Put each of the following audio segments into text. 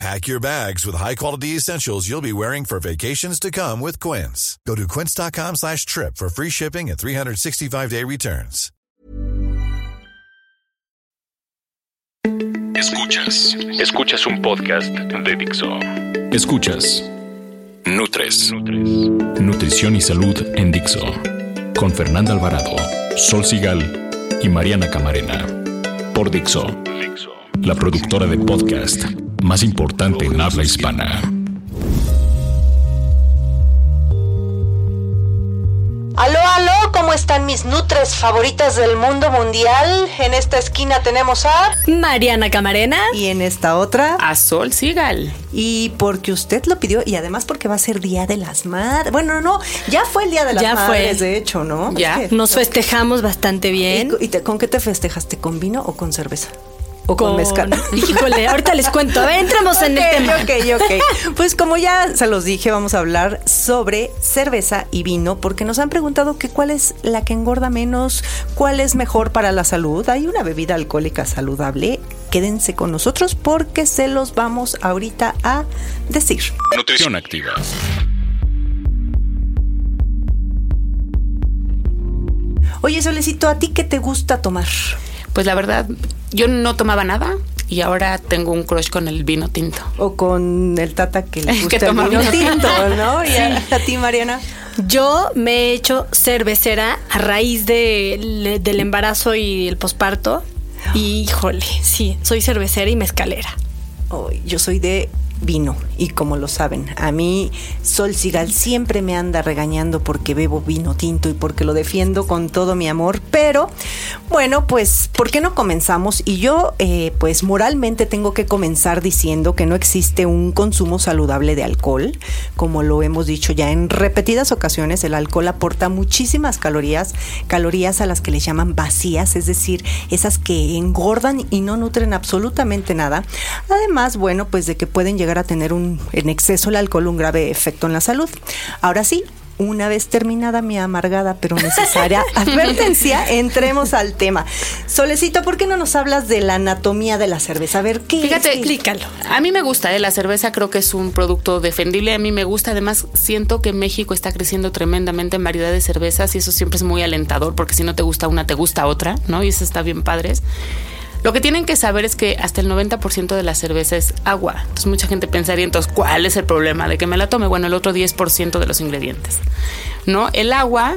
Pack your bags with high-quality essentials you'll be wearing for vacations to come with Quince. Go to quince.com slash trip for free shipping and 365-day returns. Escuchas. Escuchas un podcast de Dixo. Escuchas. Nutres. Nutrición y salud en Dixo. Con Fernanda Alvarado, Sol Sigal y Mariana Camarena. Por Dixo. La productora de podcast más importante en habla hispana. Aló, aló, ¿cómo están mis nutres favoritas del mundo mundial? En esta esquina tenemos a Mariana Camarena y en esta otra a Sol Sigal. Y porque usted lo pidió y además porque va a ser Día de las Madres. Bueno, no, ya fue el Día de las ya Madres, fue. de hecho, ¿no? Ya. Nos festejamos bastante bien. ¿Y, y te, con qué te festejaste? ¿Con vino o con cerveza? O con, con mezcal. Híjole, ahorita les cuento. A ver, entremos en okay, el tema. Ok, ok. Pues como ya se los dije, vamos a hablar sobre cerveza y vino, porque nos han preguntado que cuál es la que engorda menos, cuál es mejor para la salud. Hay una bebida alcohólica saludable. Quédense con nosotros porque se los vamos ahorita a decir. Nutrición activa. Oye, Solecito, ¿a ti qué te gusta tomar? Pues la verdad, yo no tomaba nada y ahora tengo un crush con el vino tinto. O con el tata que le gusta que toma el vino vino tinto, ¿no? ¿Y a, a, ti, Mariana? Yo me he hecho cervecera a raíz de, del embarazo y el posparto. Y híjole, sí, soy cervecera y mezcalera. Oh, yo soy de vino y como lo saben, a mí Sol Sigal siempre me anda regañando porque bebo vino tinto y porque lo defiendo con todo mi amor, pero bueno, pues ¿por qué no comenzamos? Y yo eh, pues moralmente tengo que comenzar diciendo que no existe un consumo saludable de alcohol, como lo hemos dicho ya en repetidas ocasiones, el alcohol aporta muchísimas calorías, calorías a las que le llaman vacías, es decir, esas que engordan y no nutren absolutamente nada. Además, bueno, pues de que pueden llegar a tener un, en exceso el alcohol un grave efecto en la salud. Ahora sí, una vez terminada mi amargada pero necesaria advertencia, entremos al tema. Solecito, ¿por qué no nos hablas de la anatomía de la cerveza? A ver, ¿qué Fíjate, es? explícalo. A mí me gusta, ¿eh? la cerveza creo que es un producto defendible, a mí me gusta, además siento que México está creciendo tremendamente en variedad de cervezas y eso siempre es muy alentador porque si no te gusta una, te gusta otra, ¿no? Y eso está bien padres. Lo que tienen que saber es que hasta el 90% de la cerveza es agua. Entonces mucha gente pensaría, entonces, ¿cuál es el problema de que me la tome? Bueno, el otro 10% de los ingredientes. ¿No? El agua,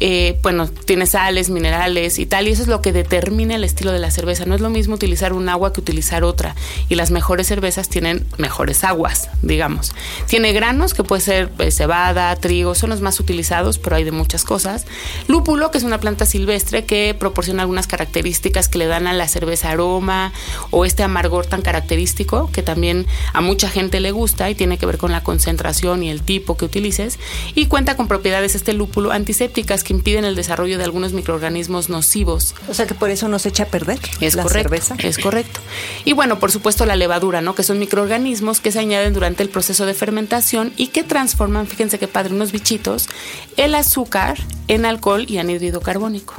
eh, bueno, tiene sales, minerales y tal, y eso es lo que determina el estilo de la cerveza. No es lo mismo utilizar un agua que utilizar otra. Y las mejores cervezas tienen mejores aguas, digamos. Tiene granos, que puede ser pues, cebada, trigo, son los más utilizados, pero hay de muchas cosas. Lúpulo, que es una planta silvestre que proporciona algunas características que le dan a la cerveza aroma o este amargor tan característico que también a mucha gente le gusta y tiene que ver con la concentración y el tipo que utilices y cuenta con propiedades este lúpulo antisépticas que impiden el desarrollo de algunos microorganismos nocivos. O sea que por eso no se echa a perder es la correcto, cerveza. Es correcto. Y bueno, por supuesto la levadura, ¿no? Que son microorganismos que se añaden durante el proceso de fermentación y que transforman, fíjense qué padre, unos bichitos, el azúcar en alcohol y anhídrido carbónico.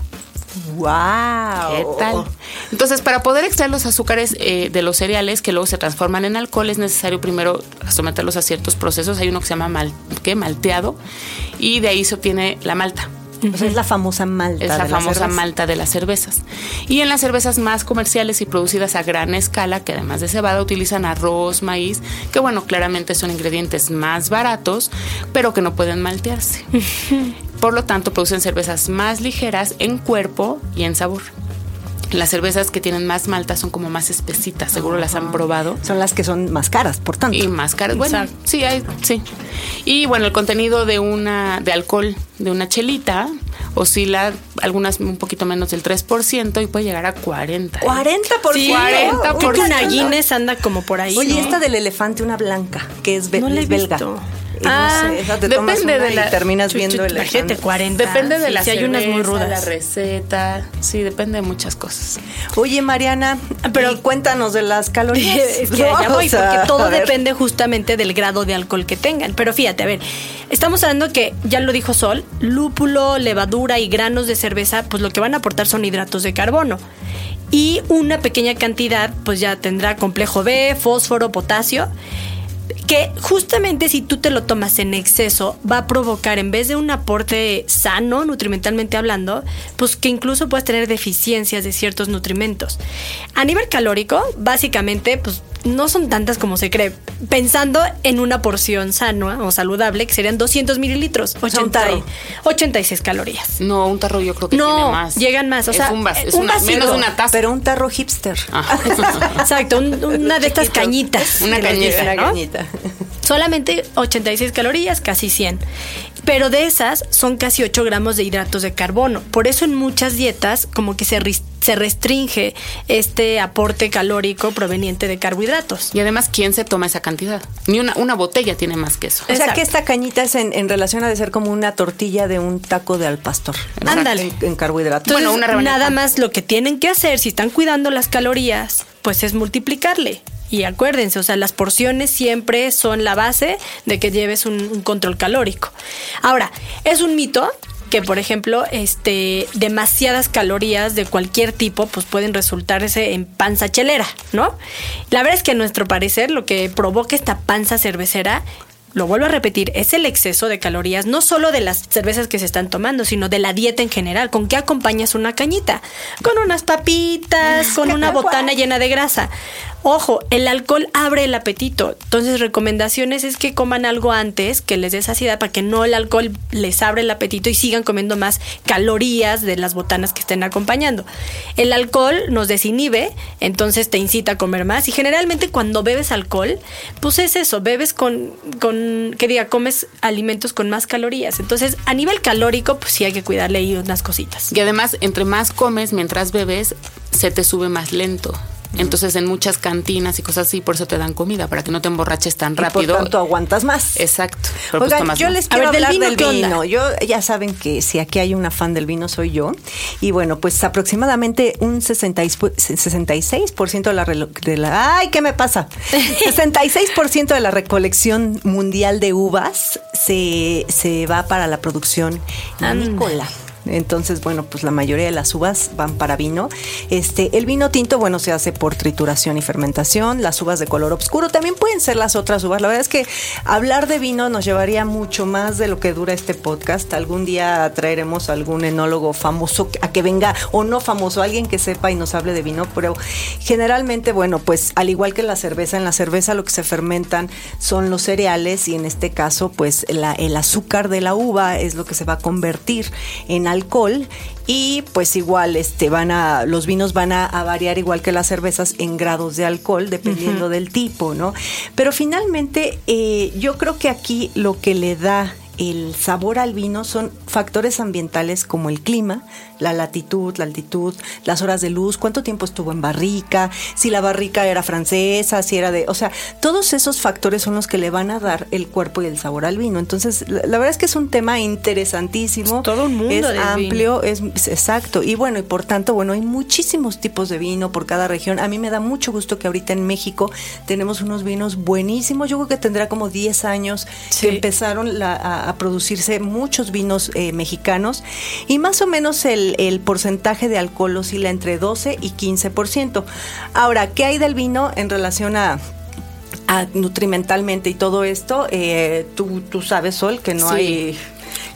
¡Wow! ¿Qué tal? Entonces, para poder extraer los azúcares eh, de los cereales que luego se transforman en alcohol, es necesario primero someterlos a ciertos procesos. Hay uno que se llama mal, malteado y de ahí se obtiene la malta. Es la famosa malta. Es la de famosa malta de las cervezas. Y en las cervezas más comerciales y producidas a gran escala, que además de cebada utilizan arroz, maíz, que bueno, claramente son ingredientes más baratos, pero que no pueden maltearse. Por lo tanto, producen cervezas más ligeras en cuerpo y en sabor. Las cervezas que tienen más malta son como más espesitas, seguro las han probado. Son las que son más caras, por tanto. Y más caras. Bueno, Exacto. sí, hay, sí. Y bueno, el contenido de una de alcohol de una chelita oscila algunas un poquito menos del 3% y puede llegar a 40. 40 por Sí, 40 creo que una. Guinness anda como por ahí. Oye, ¿no? esta del elefante, una blanca, que es, be- No es belga. visto. Ah, depende de la, y terminas viendo el gente 40. Depende de la si hay unas muy rudas. la receta, sí, depende de muchas cosas. Oye, Mariana, pero cuéntanos de las calorías. es que ya voy, porque todo depende justamente del grado de alcohol que tengan. Pero fíjate, a ver, estamos hablando que ya lo dijo Sol, lúpulo, levadura y granos de cerveza, pues lo que van a aportar son hidratos de carbono y una pequeña cantidad pues ya tendrá complejo B, fósforo, potasio que justamente si tú te lo tomas en exceso va a provocar en vez de un aporte sano nutrimentalmente hablando, pues que incluso puedas tener deficiencias de ciertos nutrimentos. A nivel calórico, básicamente, pues no son tantas como se cree. Pensando en una porción sana o saludable, que serían 200 mililitros, 80, 86 calorías. No, un tarro yo creo que tiene más. llegan más. O sea, un, es una, menos una taza. Pero un tarro hipster. Ah. Exacto, una de estas cañitas. Una cañita. Una cañita. Solamente 86 calorías, casi 100. Pero de esas son casi 8 gramos de hidratos de carbono. Por eso en muchas dietas como que se, se restringe este aporte calórico proveniente de carbohidratos. Y además, ¿quién se toma esa cantidad? Ni una, una botella tiene más que eso. O sea que esta cañita es en, relación a de ser como una tortilla de un taco de al pastor. Ándale. En, carbohidratos. bueno, una nada más lo que tienen que hacer si están cuidando las calorías, pues es multiplicarle. Y acuérdense, o sea, las porciones siempre son la base de que lleves un, control calórico. Ahora, es un mito que por ejemplo, este, demasiadas calorías de cualquier tipo, pues pueden resultarse en panza chelera, ¿no? La verdad es que a nuestro parecer lo que provoca esta panza cervecera lo vuelvo a repetir, es el exceso de calorías, no solo de las cervezas que se están tomando, sino de la dieta en general. ¿Con qué acompañas una cañita? Con unas papitas, con una botana llena de grasa. Ojo, el alcohol abre el apetito. Entonces, recomendaciones es que coman algo antes que les dé saciedad para que no el alcohol les abre el apetito y sigan comiendo más calorías de las botanas que estén acompañando. El alcohol nos desinhibe, entonces te incita a comer más. Y generalmente cuando bebes alcohol, pues es eso, bebes con, con que diga, comes alimentos con más calorías. Entonces, a nivel calórico, pues sí hay que cuidarle ahí unas cositas. Y además, entre más comes mientras bebes, se te sube más lento. Entonces, en muchas cantinas y cosas así, por eso te dan comida, para que no te emborraches tan rápido. Y por tanto, aguantas más. Exacto. Pues yo les quiero hablar del vino. Yo, ya saben que si aquí hay una fan del vino, soy yo. Y bueno, pues aproximadamente un 66% de la, de la... ¡Ay, qué me pasa! 66% de la recolección mundial de uvas se, se va para la producción vinícola. Entonces, bueno, pues la mayoría de las uvas van para vino. Este, el vino tinto, bueno, se hace por trituración y fermentación. Las uvas de color oscuro también pueden ser las otras uvas. La verdad es que hablar de vino nos llevaría mucho más de lo que dura este podcast. Algún día traeremos algún enólogo famoso a que venga o no famoso, alguien que sepa y nos hable de vino, pero generalmente, bueno, pues al igual que la cerveza, en la cerveza lo que se fermentan son los cereales y en este caso, pues el azúcar de la uva es lo que se va a convertir en alcohol y pues igual este van a los vinos van a, variar igual que las cervezas en grados de alcohol dependiendo del tipo no pero finalmente eh, yo creo que aquí lo que le da el sabor al vino son factores ambientales como el clima, la latitud, la altitud, las horas de luz, cuánto tiempo estuvo en barrica, si la barrica era francesa, si era de, o sea, todos esos factores son los que le van a dar el cuerpo y el sabor al vino. Entonces, la, verdad es que es un tema interesantísimo, es todo un mundo es amplio, es, exacto. Y bueno, y por tanto, bueno, hay muchísimos tipos de vino por cada región. A mí me da mucho gusto que ahorita en México tenemos unos vinos buenísimos. Yo creo que tendrá como 10 años que empezaron la, a, producirse muchos vinos eh, mexicanos y más o menos el, porcentaje de alcohol oscila entre 12 y 15%. Ahora, ¿qué hay del vino en relación a nutrimentalmente y todo esto, eh, tú, tú sabes, Sol, que no hay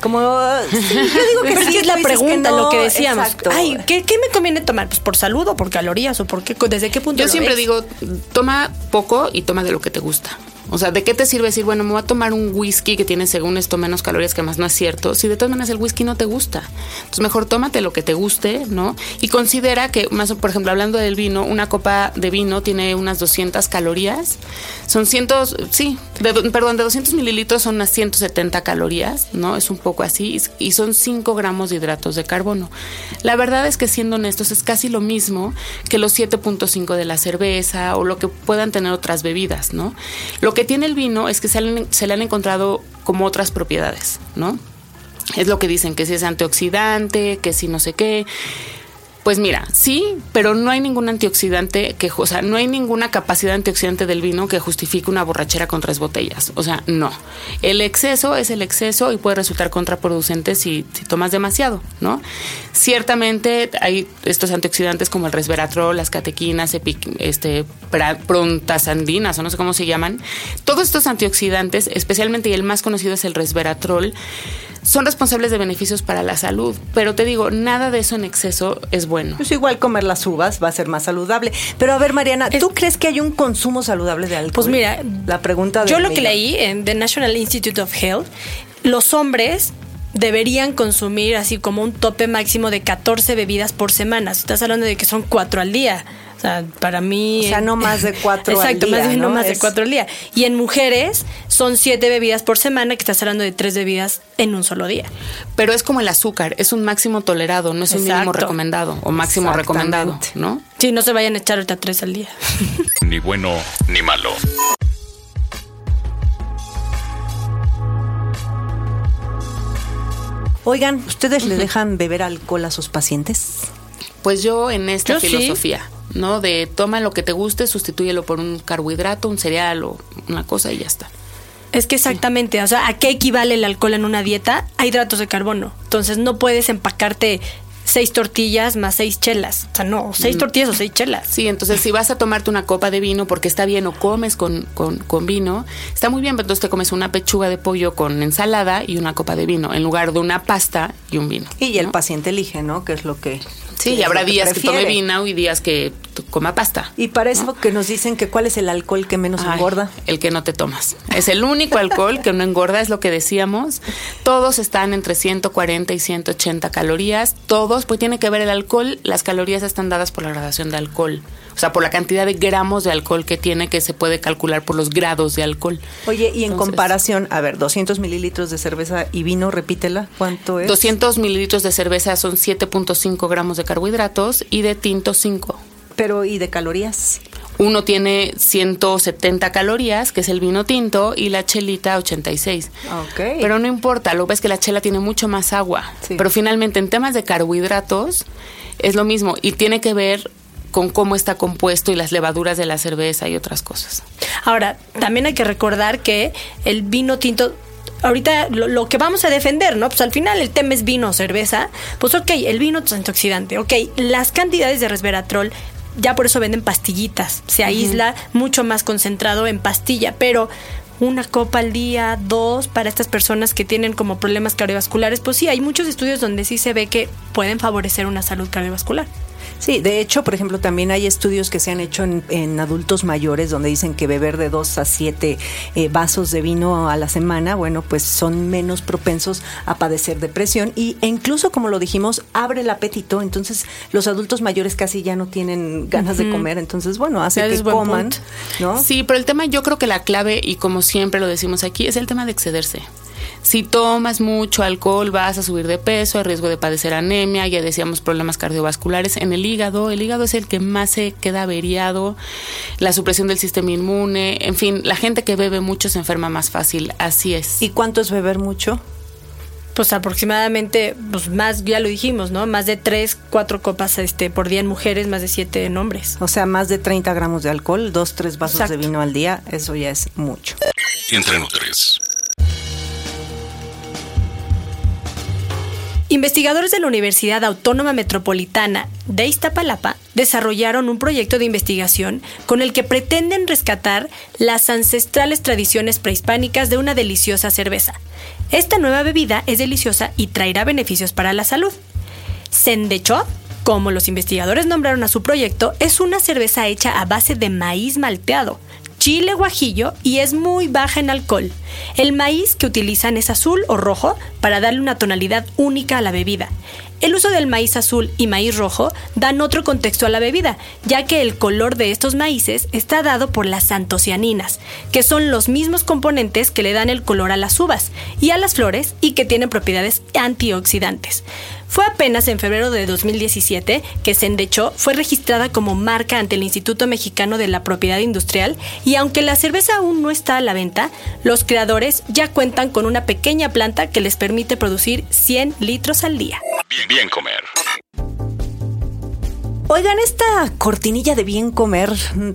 como yo digo que sí, es la pregunta lo que decíamos. ay ¿qué, me conviene tomar pues por salud o por calorías o por qué desde qué punto yo siempre digo toma poco y toma de lo que te gusta o sea, ¿de qué te sirve decir, bueno, me voy a tomar un whisky que tiene según esto menos calorías, que más no es cierto, si de todas maneras el whisky no te gusta? Entonces mejor tómate lo que te guste, ¿no? Y considera que, más por ejemplo, hablando del vino, una copa de vino tiene unas 200 calorías. Son cientos, sí, perdón, de 200 mililitros son unas 170 calorías, ¿no? Es un poco así, y son 5 gramos de hidratos de carbono. La verdad es que siendo honestos, es casi lo mismo que los 7.5 de la cerveza o lo que puedan tener otras bebidas, ¿no? Que tiene el vino es que se se le han encontrado como otras propiedades, ¿no? Es lo que dicen, que si es antioxidante, que si no sé qué. Pues mira, sí, pero no hay ningún antioxidante que, o sea, no hay ninguna capacidad antioxidante del vino que justifique una borrachera con tres botellas. O sea, no. El exceso es el exceso y puede resultar contraproducente si, si tomas demasiado, ¿no? Ciertamente hay estos antioxidantes como el resveratrol, las catequinas, este, prontasandinas o no sé cómo se llaman. Todos estos antioxidantes, especialmente y el más conocido es el resveratrol, son responsables de beneficios para la salud. Pero te digo, nada de eso en exceso es bueno. Pues igual comer las uvas va a ser más saludable. Pero a ver, Mariana, ¿tú crees que hay un consumo saludable de alcohol? Pues mira, la pregunta Yo lo que leí en The National Institute of Health, los hombres deberían consumir así como un tope máximo de 14 bebidas por semana. Estás hablando de que son cuatro al día. O sea, para mí. O sea, no más de cuatro exacto, al día. Exacto, ¿no? no más de cuatro al día. Y en mujeres son siete bebidas por semana, que estás hablando de tres bebidas en un solo día. Pero es como el azúcar, es un máximo tolerado, no es un mínimo recomendado o máximo recomendado, ¿no? Sí, no se vayan a echar ahorita tres al día. ni bueno ni malo. Oigan, ¿ustedes le dejan beber alcohol a sus pacientes? Pues yo en esta yo filosofía, sí. ¿No? De toma lo que te guste, sustitúyelo por un carbohidrato, un cereal o una cosa y ya está. Es que exactamente, sí. o sea, ¿a qué equivale el alcohol en una dieta? A hidratos de carbono. Entonces no puedes empacarte seis tortillas más seis chelas. O sea, no, seis mm. tortillas o seis chelas. Sí, entonces si vas a tomarte una copa de vino porque está bien o comes con, con, con, vino, está muy bien, pero entonces te comes una pechuga de pollo con ensalada y una copa de vino en lugar de una pasta y un vino. Y ¿no? el paciente elige, ¿no? Que es lo que... Sí, y habrá días que, que tome vino y días que coma pasta. Y para eso ¿no? que nos dicen que cuál es el alcohol que menos Ay, engorda. El que no te tomas. Es el único alcohol que no engorda, es lo que decíamos. Todos están entre 140 y 180 calorías. Todos, pues tiene que ver el alcohol. Las calorías están dadas por la gradación de alcohol. O sea, por la cantidad de gramos de alcohol que tiene, que se puede calcular por los grados de alcohol. Oye, y en Entonces, comparación, a ver, 200 mililitros de cerveza y vino, repítela, ¿cuánto es? 200 mililitros de cerveza son 7.5 gramos de carbohidratos y de tinto 5. Pero, ¿y de calorías? Uno tiene 170 calorías, que es el vino tinto, y la chelita 86. Okay. Pero no importa, lo ves que la chela tiene mucho más agua. Sí. Pero finalmente, en temas de carbohidratos, es lo mismo y tiene que ver con cómo está compuesto y las levaduras de la cerveza y otras cosas. Ahora, también hay que recordar que el vino tinto ahorita lo, lo, que vamos a defender, ¿no? Pues al final el tema es vino o cerveza. Pues ok, el vino es antioxidante. Ok, las cantidades de resveratrol ya por eso venden pastillitas. Se aísla uh -huh. mucho más concentrado en pastilla, pero una copa al día, dos, para estas personas que tienen como problemas cardiovasculares, pues sí, hay muchos estudios donde sí se ve que pueden favorecer una salud cardiovascular. Sí, de hecho, por ejemplo, también hay estudios que se han hecho en, en adultos mayores donde dicen que beber de dos a siete eh, vasos de vino a la semana, bueno, pues son menos propensos a padecer depresión y, e incluso, como lo dijimos, abre el apetito. Entonces, los adultos mayores casi ya no tienen ganas uh -huh. de comer. Entonces, bueno, hace ya que coman, ¿no? Sí, pero el tema, yo creo que la clave, y como siempre lo decimos aquí, es el tema de excederse. Si tomas mucho alcohol vas a subir de peso, hay riesgo de padecer anemia, ya decíamos problemas cardiovasculares en el hígado. El hígado es el que más se queda averiado, la supresión del sistema inmune, en fin, la gente que bebe mucho se enferma más fácil, así es. ¿Y cuánto es beber mucho? Pues aproximadamente, pues más, ya lo dijimos, ¿no? Más de tres, cuatro copas este, por día en mujeres, más de siete en hombres. O sea, más de 30 gramos de alcohol, dos, tres vasos Exacto. de vino al día, eso ya es mucho. Entre tres. Investigadores de la Universidad Autónoma Metropolitana de Iztapalapa desarrollaron un proyecto de investigación con el que pretenden rescatar las ancestrales tradiciones prehispánicas de una deliciosa cerveza. Esta nueva bebida es deliciosa y traerá beneficios para la salud. Sendecho, como los investigadores nombraron a su proyecto, es una cerveza hecha a base de maíz malteado, chile guajillo y es muy baja en alcohol. El maíz que utilizan es azul o rojo para darle una tonalidad única a la bebida. El uso del maíz azul y maíz rojo dan otro contexto a la bebida, ya que el color de estos maíces está dado por las antocianinas, que son los mismos componentes que le dan el color a las uvas y a las flores y que tienen propiedades antioxidantes. Fue apenas en febrero de 2017 que Sendecho fue registrada como marca ante el Instituto Mexicano de la Propiedad Industrial y aunque la cerveza aún no está a la venta, los creadores ya cuentan con una pequeña planta que les permite producir 100 litros al día. Bien, bien comer. Oigan, esta cortinilla de bien comer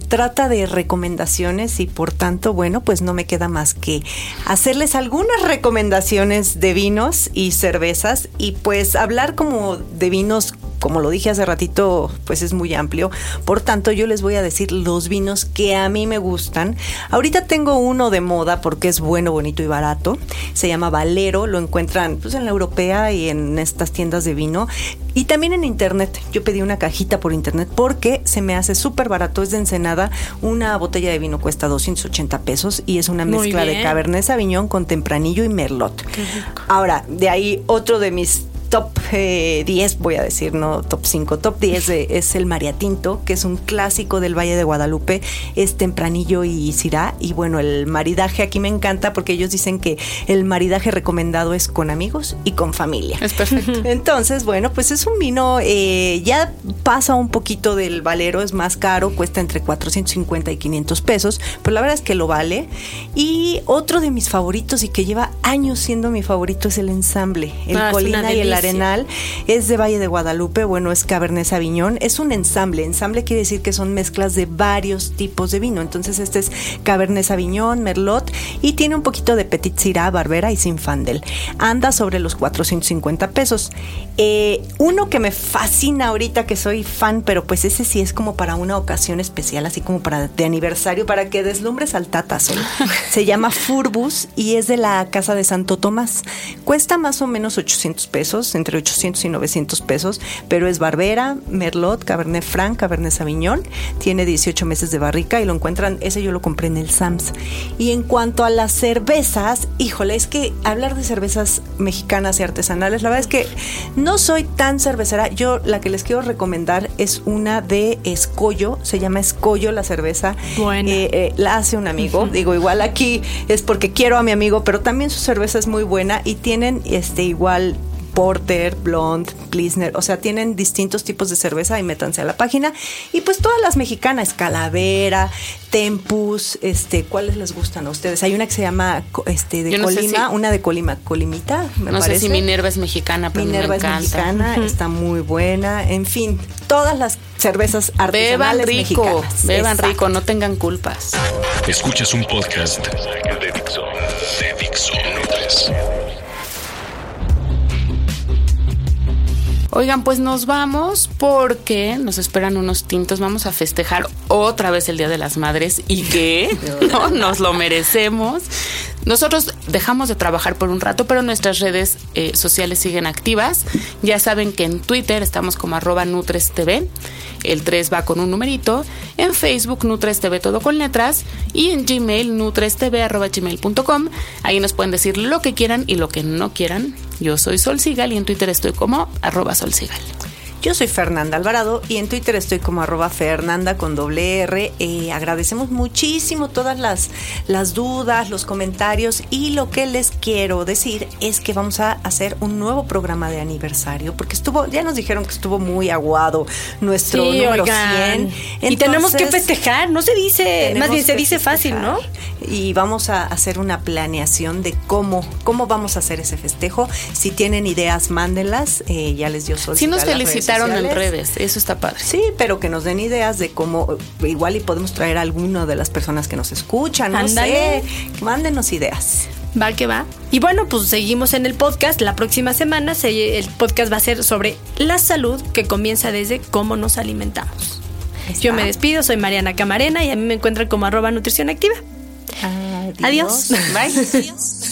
trata de recomendaciones y por tanto, bueno, pues no me queda más que hacerles algunas recomendaciones de vinos y cervezas y pues hablar como de vinos como lo dije hace ratito, pues es muy amplio. Por tanto, yo les voy a decir los vinos que a mí me gustan. Ahorita tengo uno de moda porque es bueno, bonito y barato. Se llama Valero, lo encuentran pues en la europea y en estas tiendas de vino. Y también en internet. Yo pedí una cajita por internet porque se me hace súper barato. Es de Ensenada. Una botella de vino cuesta 280 pesos y es una mezcla de Cabernet Sauvignon con Tempranillo y Merlot. Ahora, de ahí otro de mis top 10, eh, voy a decir, no top 5, top 10 es el Mariatinto, que es un clásico del Valle de Guadalupe, es tempranillo y cirá. Y bueno, el maridaje aquí me encanta porque ellos dicen que el maridaje recomendado es con amigos y con familia. Es perfecto. Entonces, bueno, pues es un vino, eh, ya pasa un poquito del valero, es más caro, cuesta entre 450 y 500 pesos, pero la verdad es que lo vale. Y otro de mis favoritos y que lleva años siendo mi favorito es el ensamble, el ah, Colina y el Arenal, es de Valle de Guadalupe, bueno, es Cabernet Sauvignon, es un ensamble, ensamble quiere decir que son mezclas de varios tipos de vino, entonces este es Cabernet Sauvignon, Merlot y tiene un poquito de Petit Syrah, Barbera y Sinfandel. Anda sobre los 450 pesos. Eh, uno que me fascina ahorita, que soy fan, pero pues ese sí es como para una ocasión especial, así como para de aniversario, para que deslumbres al tatazo. Se llama Furbus y es de la Casa de Santo Tomás. Cuesta más o menos 800 pesos entre 800 y 900 pesos, pero es Barbera, Merlot, Cabernet Franc, Cabernet Sauvignon, tiene 18 meses de barrica y lo encuentran, ese yo lo compré en el Sams. Y en cuanto a las cervezas, híjole, es que hablar de cervezas mexicanas y artesanales, la verdad es que no soy tan cervecera, yo la que les quiero recomendar es una de Escollo, se llama Escollo la cerveza, bueno. Eh, eh, la hace un amigo, digo, igual aquí es porque quiero a mi amigo, pero también su cerveza es muy buena y tienen este igual Porter, Blonde, Pilsner, o sea, tienen distintos tipos de cerveza y métanse a la página. Y pues todas las mexicanas, Calavera, Tempus, este, ¿cuáles les gustan a ustedes? Hay una que se llama este de Colima, una de Colima, Colimita, me no sé si Minerva es mexicana, pero Minerva me es mexicana, está muy buena. En fin, todas las cervezas artesanales beban rico, mexicanas. Beban rico, no tengan culpas. Escuchas un podcast de Dixo, Oigan, pues nos vamos porque nos esperan unos tintos. Vamos a festejar otra vez el Día de las Madres y que no nos lo merecemos. Nosotros dejamos de trabajar por un rato, pero nuestras redes eh, sociales siguen activas. Ya saben que en Twitter estamos como arroba NutresTV. El 3 va con un numerito. En Facebook NutresTV todo con letras. Y en Gmail NutresTV Ahí nos pueden decir lo que quieran y lo que no quieran. Yo soy Sol Sigal y en Twitter estoy como arroba Sol Sigal. Yo soy Fernanda Alvarado y en Twitter estoy como arroba Fernanda con doble R. Eh, agradecemos muchísimo todas las, las dudas, los comentarios y lo que les quiero decir es que vamos a hacer un nuevo programa de aniversario porque estuvo, ya nos dijeron que estuvo muy aguado nuestro número 100. y tenemos que festejar, no se dice, más bien se dice fácil, ¿no? Y vamos a hacer una planeación de cómo, cómo vamos a hacer ese festejo. Si tienen ideas, mándenlas. Eh, ya les dio sol. Si nos felicitamos en redes, eso está padre. Sí, pero que nos den ideas de cómo, igual y podemos traer a alguno de las personas que nos escuchan, no sé, mándenos ideas. Va que va. Y bueno, pues seguimos en el podcast. La próxima semana el podcast va a ser sobre la salud que comienza desde cómo nos alimentamos. Yo me despido, soy Mariana Camarena y a mí me encuentran como arroba nutrición activa. Adiós. Bye.